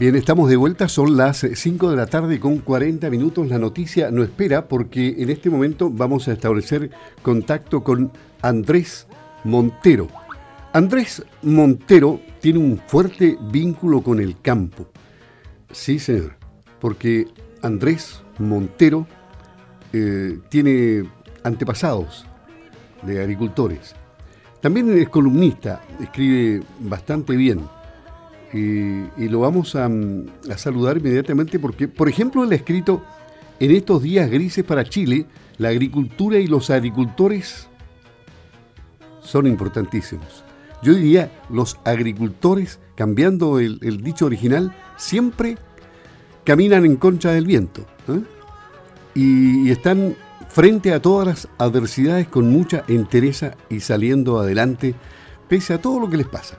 Bien, estamos de vuelta, son las 5 de la tarde con 40 minutos. La noticia no espera porque en este momento vamos a establecer contacto con Andrés Montero. Andrés Montero tiene un fuerte vínculo con el campo. Sí, señor, porque Andrés Montero eh, tiene antepasados de agricultores. También es columnista, escribe bastante bien y, lo vamos a, saludar inmediatamente porque, por ejemplo, él ha escrito en estos días grises para Chile, la agricultura y los agricultores son importantísimos. Yo diría, los agricultores, cambiando el, dicho original, siempre caminan en contra del viento ¿eh? y, están frente a todas las adversidades con mucha entereza y saliendo adelante pese a todo lo que les pasa.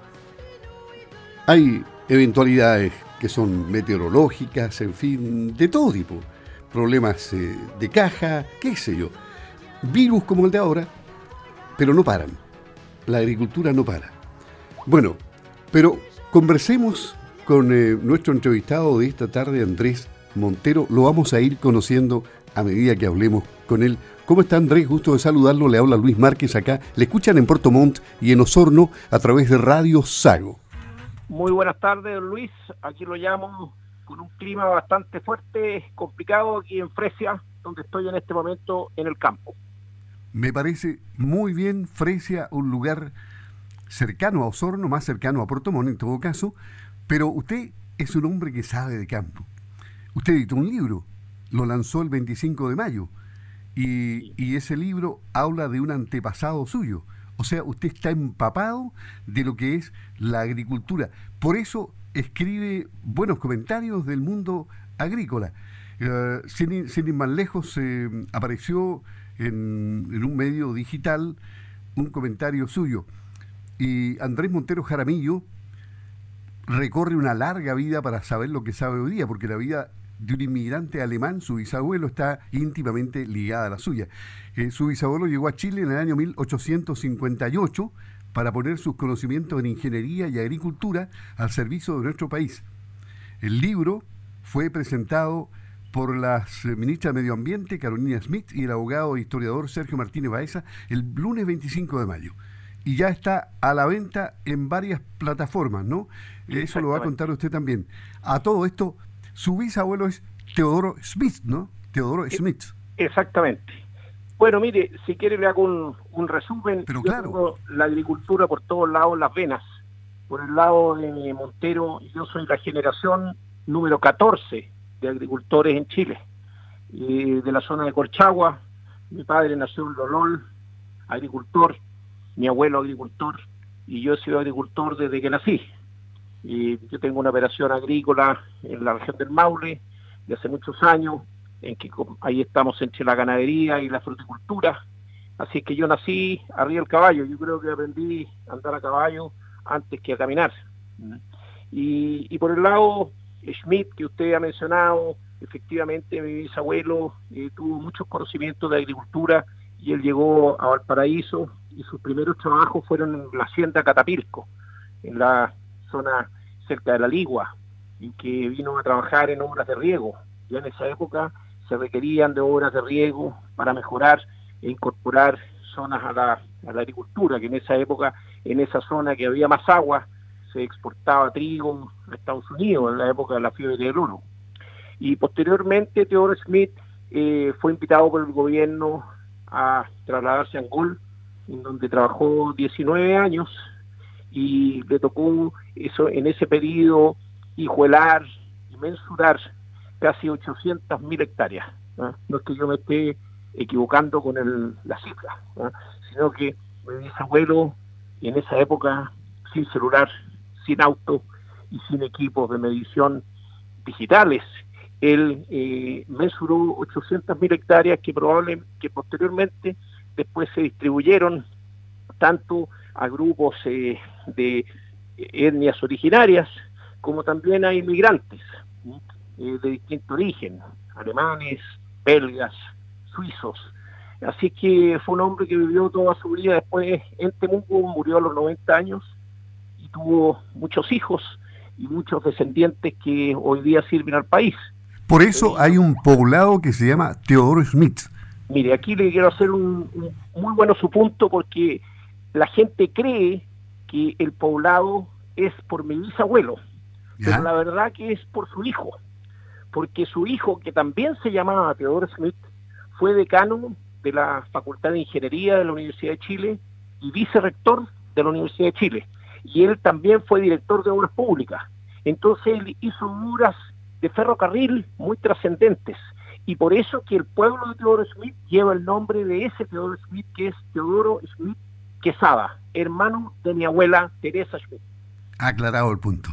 Hay eventualidades que son meteorológicas, en fin, de todo tipo. Problemas eh, de caja, qué sé yo. Virus como el de ahora, pero no paran. La agricultura no para. Bueno, pero conversemos con eh, nuestro entrevistado de esta tarde, Andrés Montero. Lo vamos a ir conociendo a medida que hablemos con él. ¿Cómo está Andrés? Gusto de saludarlo. Le habla Luis Márquez acá. Le escuchan en Puerto Montt y en Osorno a través de Radio Sago. Muy buenas tardes, Luis. Aquí lo llamo con un clima bastante fuerte, complicado aquí en Fresia, donde estoy en este momento en el campo. Me parece muy bien Fresia, un lugar cercano a Osorno, más cercano a Puerto Montt en todo caso, pero usted es un hombre que sabe de campo. Usted editó un libro, lo lanzó el 25 de mayo, y, y ese libro habla de un antepasado suyo. O sea, usted está empapado de lo que es la agricultura. Por eso escribe buenos comentarios del mundo agrícola. Eh, sin, ir más lejos, eh, apareció en, en, un medio digital un comentario suyo. Y Andrés Montero Jaramillo recorre una larga vida para saber lo que sabe hoy día, porque la vida de un inmigrante alemán, su bisabuelo, está íntimamente ligada a la suya. Eh, su bisabuelo llegó a Chile en el año 1858 para poner sus conocimientos en ingeniería y agricultura al servicio de nuestro país. El libro fue presentado por la ministra de Medio Ambiente, Carolina Smith, y el abogado e historiador Sergio Martínez Baeza el lunes 25 de mayo. Y ya está a la venta en varias plataformas, ¿no? Eso lo va a contar usted también. A todo esto, su bisabuelo es Teodoro Smith, ¿no? Teodoro e- Smith. Exactamente. Bueno, mire, si quiere le hago un, resumen. Pero claro. la agricultura por todos lados, las venas. Por el lado de Montero, yo soy la generación número 14 de agricultores en Chile. de la zona de Colchagua, mi padre nació en Lolol, agricultor, mi abuelo agricultor, y yo he sido agricultor desde que nací y yo tengo una operación agrícola en la región del Maule de hace muchos años, en que ahí estamos entre la ganadería y la fruticultura, así que yo nací arriba del caballo, yo creo que aprendí a andar a caballo antes que a caminar. Y, y por el lado Schmidt, que usted ha mencionado, efectivamente mi bisabuelo eh, tuvo muchos conocimientos de agricultura y él llegó a Valparaíso y sus primeros trabajos fueron en la hacienda Catapilco, en la zona cerca de la Ligua, y que vino a trabajar en obras de riego. Ya en esa época se requerían de obras de riego para mejorar e incorporar zonas a la, a la agricultura, que en esa época, en esa zona que había más agua, se exportaba trigo a Estados Unidos en la época de la fiebre del oro. Y posteriormente Theodore Smith eh, fue invitado por el gobierno a trasladarse a Angol, en donde trabajó 19 años y le tocó eso en ese periodo hijuelar y mensurar casi 800 mil hectáreas. ¿no? es que yo me esté equivocando con el, la cifra, sino que mi bisabuelo en esa época sin celular, sin auto y sin equipos de medición digitales, él eh, mesuró 800 mil hectáreas que probablemente que posteriormente después se distribuyeron tanto a grupos eh, de etnias originarias, como también a inmigrantes eh, de distinto origen, alemanes, belgas, suizos. Así que fue un hombre que vivió toda su vida después en Temuco, murió a los 90 años y tuvo muchos hijos y muchos descendientes que hoy día sirven al país. Por eso hay un poblado que se llama Teodoro Smith. Mire, aquí le quiero hacer un, muy bueno su punto porque la gente cree que el poblado es por mi bisabuelo, pero la verdad que es por su hijo, porque su hijo, que también se llamaba Teodoro Smith, fue decano de la Facultad de Ingeniería de la Universidad de Chile y vicerrector de la Universidad de Chile. Y él también fue director de obras públicas. Entonces él hizo obras de ferrocarril muy trascendentes. Y por eso que el pueblo de Teodoro Smith lleva el nombre de ese Teodoro Smith, que es Teodoro Smith Quesada, hermano de mi abuela Teresa Smith. Aclarado el punto.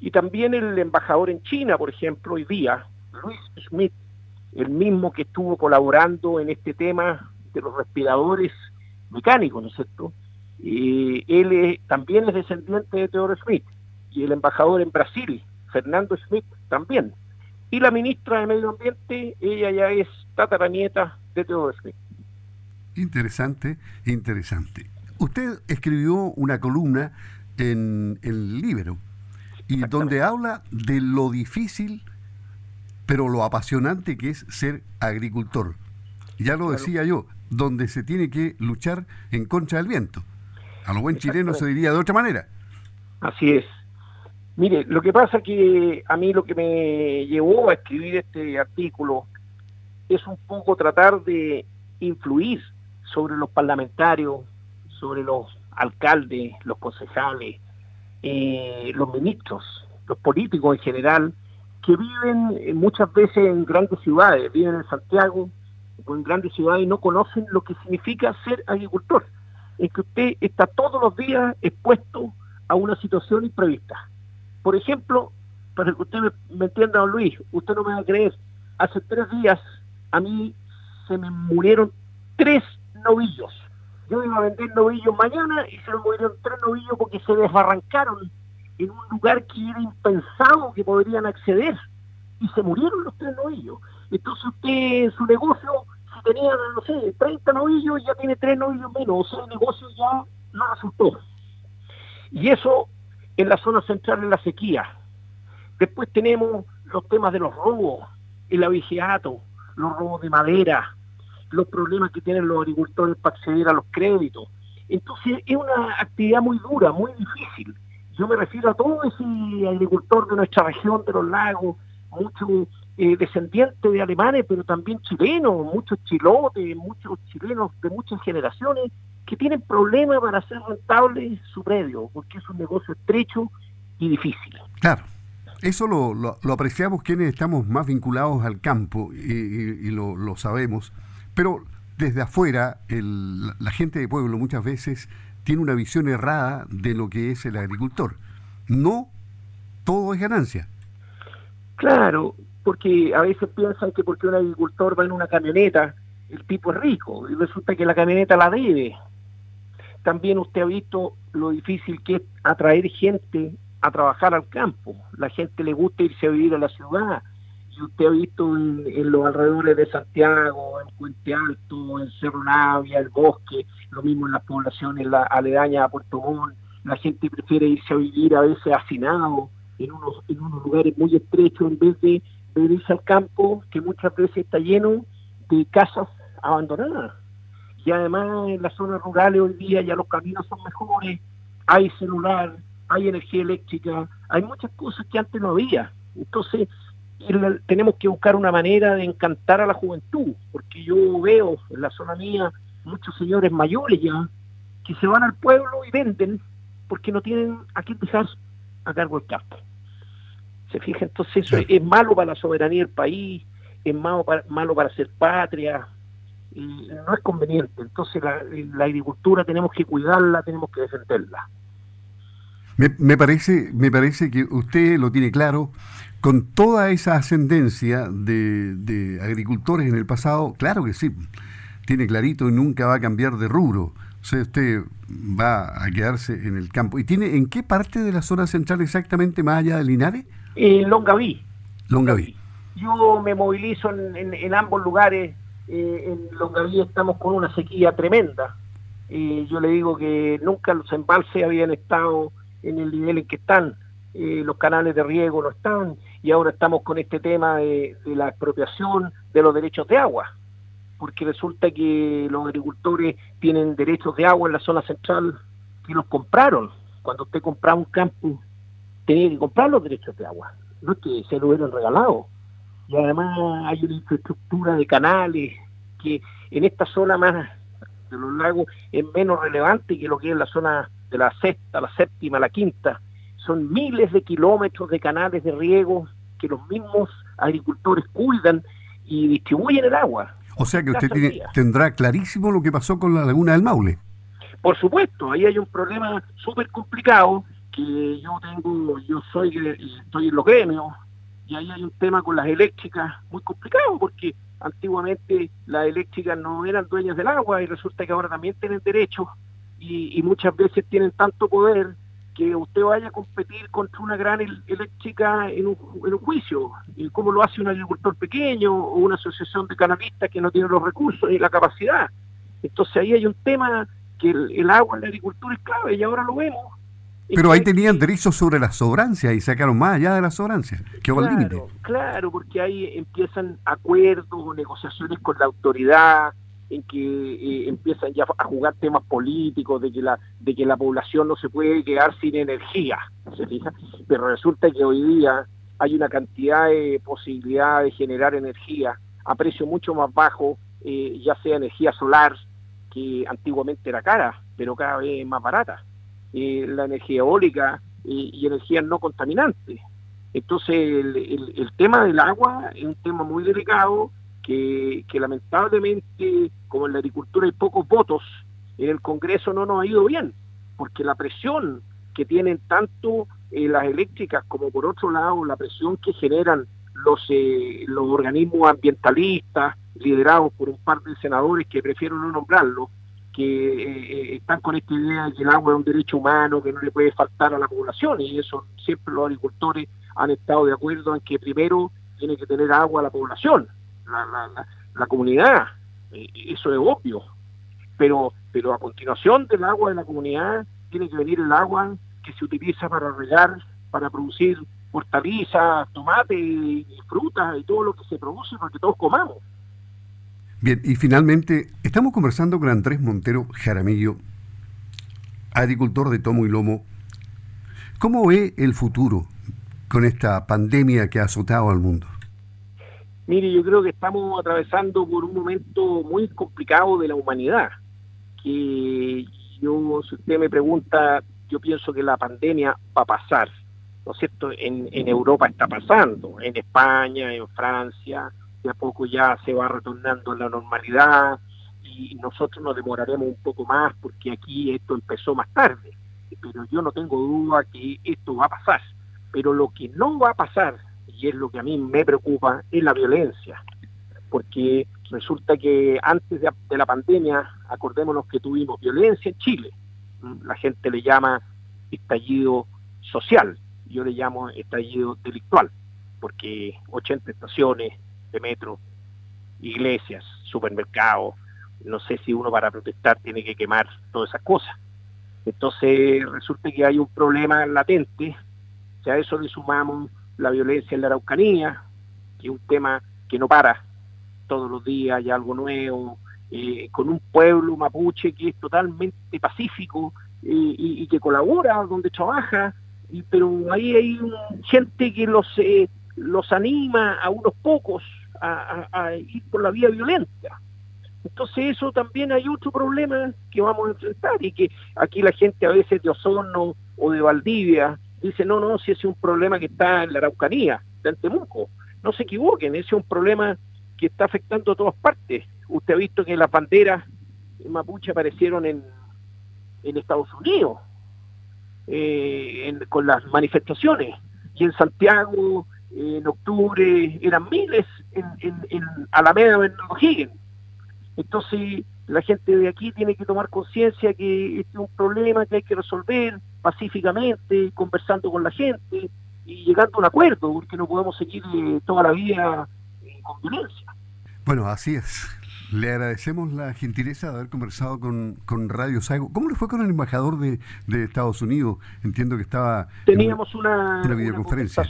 Y también el embajador en China, por ejemplo, hoy día, Luis Smith, el mismo que estuvo colaborando en este tema de los respiradores mecánicos, ¿no es cierto? Eh, él también es descendiente de Teodoro Smith y el embajador en Brasil, Fernando Smith, también. Y la ministra de Medio Ambiente, ella ya es tataranieta de Teodoro Smith. Interesante, interesante. Usted escribió una columna en el Libro y donde habla de lo difícil pero lo apasionante que es ser agricultor. Ya lo decía yo, donde se tiene que luchar en contra del viento. A lo buen chileno se diría de otra manera. Así es. Mire, lo que pasa que a mí lo que me llevó a escribir este artículo es un poco tratar de influir sobre los parlamentarios, sobre los alcaldes, los concejales, eh, los ministros, los políticos en general, que viven eh, muchas veces en grandes ciudades, viven en Santiago o en grandes ciudades no conocen lo que significa ser agricultor. Es que usted está todos los días expuesto a una situación imprevista. Por ejemplo, para que usted me, entienda, don Luis, usted no me va a creer, hace tres días a mí se me murieron tres novillos. Yo iba a vender novillos mañana y se me murieron tres novillos porque se desbarrancaron en un lugar que era impensado que podrían acceder y se murieron los tres novillos. Entonces usted en su negocio, si tenía, no sé, 30 novillos, ya tiene tres novillos menos, o sea, el negocio ya no resultó. Y eso en la zona central de la sequía. Después tenemos los temas de los robos, el abigeato, los robos de madera, los problemas que tienen los agricultores para acceder a los créditos. Entonces es una actividad muy dura, muy difícil. Yo me refiero a todo ese agricultor de nuestra región, de los lagos, muchos eh, descendientes de alemanes, pero también chilenos, muchos chilotes, muchos chilenos de muchas generaciones, que tienen problemas para hacer rentable su predio, porque es un negocio estrecho y difícil. Claro. Eso lo, lo, apreciamos quienes estamos más vinculados al campo y, lo, lo, sabemos, pero desde afuera el, la gente de pueblo muchas veces tiene una visión errada de lo que es el agricultor. No todo es ganancia. Claro, porque a veces piensan que porque un agricultor va en una camioneta, el tipo es rico, y resulta que la camioneta la debe. También usted ha visto lo difícil que es atraer gente a trabajar al campo. La gente le gusta irse a vivir a la ciudad. Y usted ha visto en, los alrededores de Santiago, en Puente Alto, en Cerro Navia, el bosque, lo mismo en las poblaciones la, aledañas a Puerto Montt, la gente prefiere irse a vivir a veces hacinado en unos, en unos lugares muy estrechos en vez de, irse al campo, que muchas veces está lleno de casas abandonadas. Y además en las zonas rurales hoy día ya los caminos son mejores, hay celular, hay energía eléctrica, hay muchas cosas que antes no había. Entonces, tenemos que buscar una manera de encantar a la juventud, porque yo veo en la zona mía muchos señores mayores ya que se van al pueblo y venden porque no tienen a quién dejar a cargo el campo. Se fija, entonces eso es, malo para la soberanía del país, es malo para, malo para ser patria, y no es conveniente. Entonces la, la agricultura tenemos que cuidarla, tenemos que defenderla. Me, me, parece, me parece que usted lo tiene claro, con toda esa ascendencia de, de agricultores en el pasado, claro que sí tiene clarito y nunca va a cambiar de rubro. O sea, usted va a quedarse en el campo. ¿Y tiene en qué parte de la zona central exactamente, más allá de Linares? En Longaví. Longaví. Yo me movilizo en, ambos lugares. Eh, en Longaví estamos con una sequía tremenda. Eh, yo le digo que nunca los embalses habían estado en el nivel en que están. eh, los canales de riego no están, y ahora estamos con este tema de, la expropiación de los derechos de agua, porque resulta que los agricultores tienen derechos de agua en la zona central que los compraron. Cuando usted compraba un campo, tenía que comprar los derechos de agua, no es que se lo hubieran regalado. Y además hay una infraestructura de canales que en esta zona más de los lagos es menos relevante que lo que es la zona de la sexta, la séptima, la quinta. Son miles de kilómetros de canales de riego que los mismos agricultores cuidan y distribuyen el agua. O sea que usted tendrá clarísimo lo que pasó con la laguna del Maule. Por supuesto, ahí hay un problema súper complicado que yo tengo, yo soy, estoy en los gremios, y ahí hay un tema con las eléctricas muy complicado, porque antiguamente las eléctricas no eran dueñas del agua y resulta que ahora también tienen derechos y, muchas veces tienen tanto poder que usted vaya a competir contra una gran eléctrica en un, en un juicio, y cómo lo hace un agricultor pequeño o una asociación de canalistas que no tiene los recursos y la capacidad. Entonces ahí hay un tema que el agua en la agricultura es clave y ahora lo vemos pero ahí tenían derechos sobre las sobrancias y sacaron más allá de las sobrancias. ¿Qué claro, Claro, porque ahí empiezan acuerdos, negociaciones con la autoridad, en que eh, empiezan ya a jugar temas políticos, de que la de que la población no se puede quedar sin energía, ¿se fija? Pero resulta que hoy día hay una cantidad de posibilidades de generar energía a precio mucho más bajo, eh, ya sea energía solar, que antiguamente era cara, pero cada vez más barata la energía eólica y, energía no contaminante. Entonces, el, tema del agua es un tema muy delicado que, lamentablemente, como en la agricultura hay pocos votos, en el Congreso no nos ha ido bien, porque la presión que tienen tanto eh, las eléctricas como por otro lado la presión que generan los, eh, los organismos ambientalistas liderados por un par de senadores que prefiero no nombrarlo, que eh, están con esta idea de que el agua es un derecho humano, que no le puede faltar a la población, y eso siempre los agricultores han estado de acuerdo en que primero tiene que tener agua la población, la, comunidad, eh, eso es obvio, pero, pero a continuación del agua de la comunidad tiene que venir el agua que se utiliza para regar, para producir hortalizas, tomates, y frutas y todo lo que se produce para que todos comamos. Bien, y finalmente, estamos conversando con Andrés Montero Jaramillo, agricultor de tomo y lomo. ¿Cómo ve el futuro con esta pandemia que ha azotado al mundo? Mire, yo creo que estamos atravesando por un momento muy complicado de la humanidad. Que yo, si usted me pregunta, yo pienso que la pandemia va a pasar. ¿No es cierto? En, en Europa está pasando, en España, en Francia, de a poco ya se va retornando a la normalidad y nosotros nos demoraremos un poco más porque aquí esto empezó más tarde. Pero yo no tengo duda que esto va a pasar. Pero lo que no va a pasar, y es lo que a mí me preocupa, es la violencia. Porque resulta que antes de, la pandemia, acordémonos que tuvimos violencia en Chile. La gente le llama estallido social, yo le llamo estallido delictual, porque 80 estaciones, de metro, iglesias, supermercados, no sé si uno para protestar tiene que quemar todas esas cosas. Entonces resulta que hay un problema latente, si a eso le sumamos la violencia en la Araucanía, que es un tema que no para, todos los días hay algo nuevo, eh, con un pueblo mapuche que es totalmente pacífico eh, y, que colabora donde trabaja, pero ahí hay gente que los, eh, los anima a unos pocos a, ir por la vía violenta. Entonces eso también hay otro problema que vamos a enfrentar y que aquí la gente a veces de Osorno o de Valdivia dice, no, no, si ese es un problema que está en la Araucanía, de Antemuco. No se equivoquen, ese es un problema que está afectando a todas partes. Usted ha visto que las banderas mapuche aparecieron en, en Estados Unidos eh, con las manifestaciones y en Santiago en octubre eran miles en, en, en Alameda en O'Higgins. Entonces la gente de aquí tiene que tomar conciencia que este es un problema que hay que resolver pacíficamente, conversando con la gente y llegando a un acuerdo, porque no podemos seguir eh, toda la vida eh, con violencia. Bueno, así es. Le agradecemos la gentileza de haber conversado con, con Radio Sago. ¿Cómo le fue con el embajador de, de Estados Unidos? Entiendo que estaba... Teníamos una, una videoconferencia.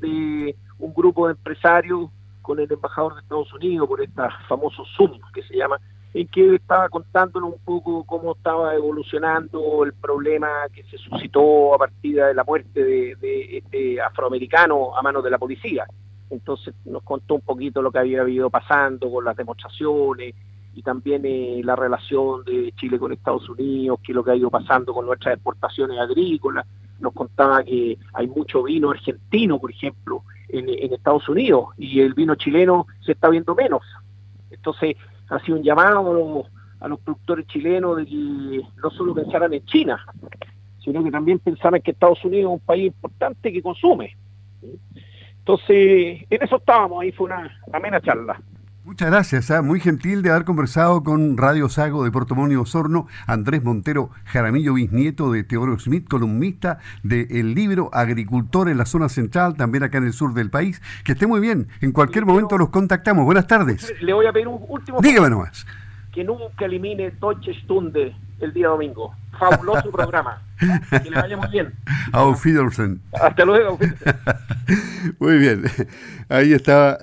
de un grupo de empresarios con el embajador de Estados Unidos por este famoso Zoom que se llama, en que estaba contándonos un poco cómo estaba evolucionando el problema que se suscitó a partir de la muerte de, este afroamericano a manos de la policía. Entonces nos contó un poquito lo que había habido pasando con las demostraciones y también eh, la relación de Chile con Estados Unidos, qué es lo que ha ido pasando con nuestras exportaciones agrícolas. Nos contaba que hay mucho vino argentino, por ejemplo, en Estados Unidos y el vino chileno se está viendo menos. Entonces, ha sido un llamado a los, productores chilenos de que no solo pensaran en China, sino que también pensaran que Estados Unidos es un país importante que consume. Entonces, en eso estábamos, ahí fue una amena charla. Muchas gracias, ¿ah? muy gentil de haber conversado con Radio Sago de Puerto Monio Osorno, Andrés Montero Jaramillo, bisnieto de Teodoro Smith, columnista del libro Agricultor en la zona central, también acá en el sur del país. Que esté muy bien, en cualquier momento los contactamos. Buenas tardes. Le voy a pedir un último. Dígame nomás. Que nunca elimine Deutsche Stunde el día domingo. Fabuloso programa. Que le vaya muy bien. Auf Wiedersehen. Hasta luego. muy bien. Ahí estaba.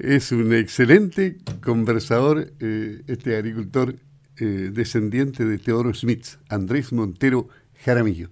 Es un excelente conversador, eh, este agricultor eh, descendiente de Teodoro Smith, Andrés Montero Jaramillo.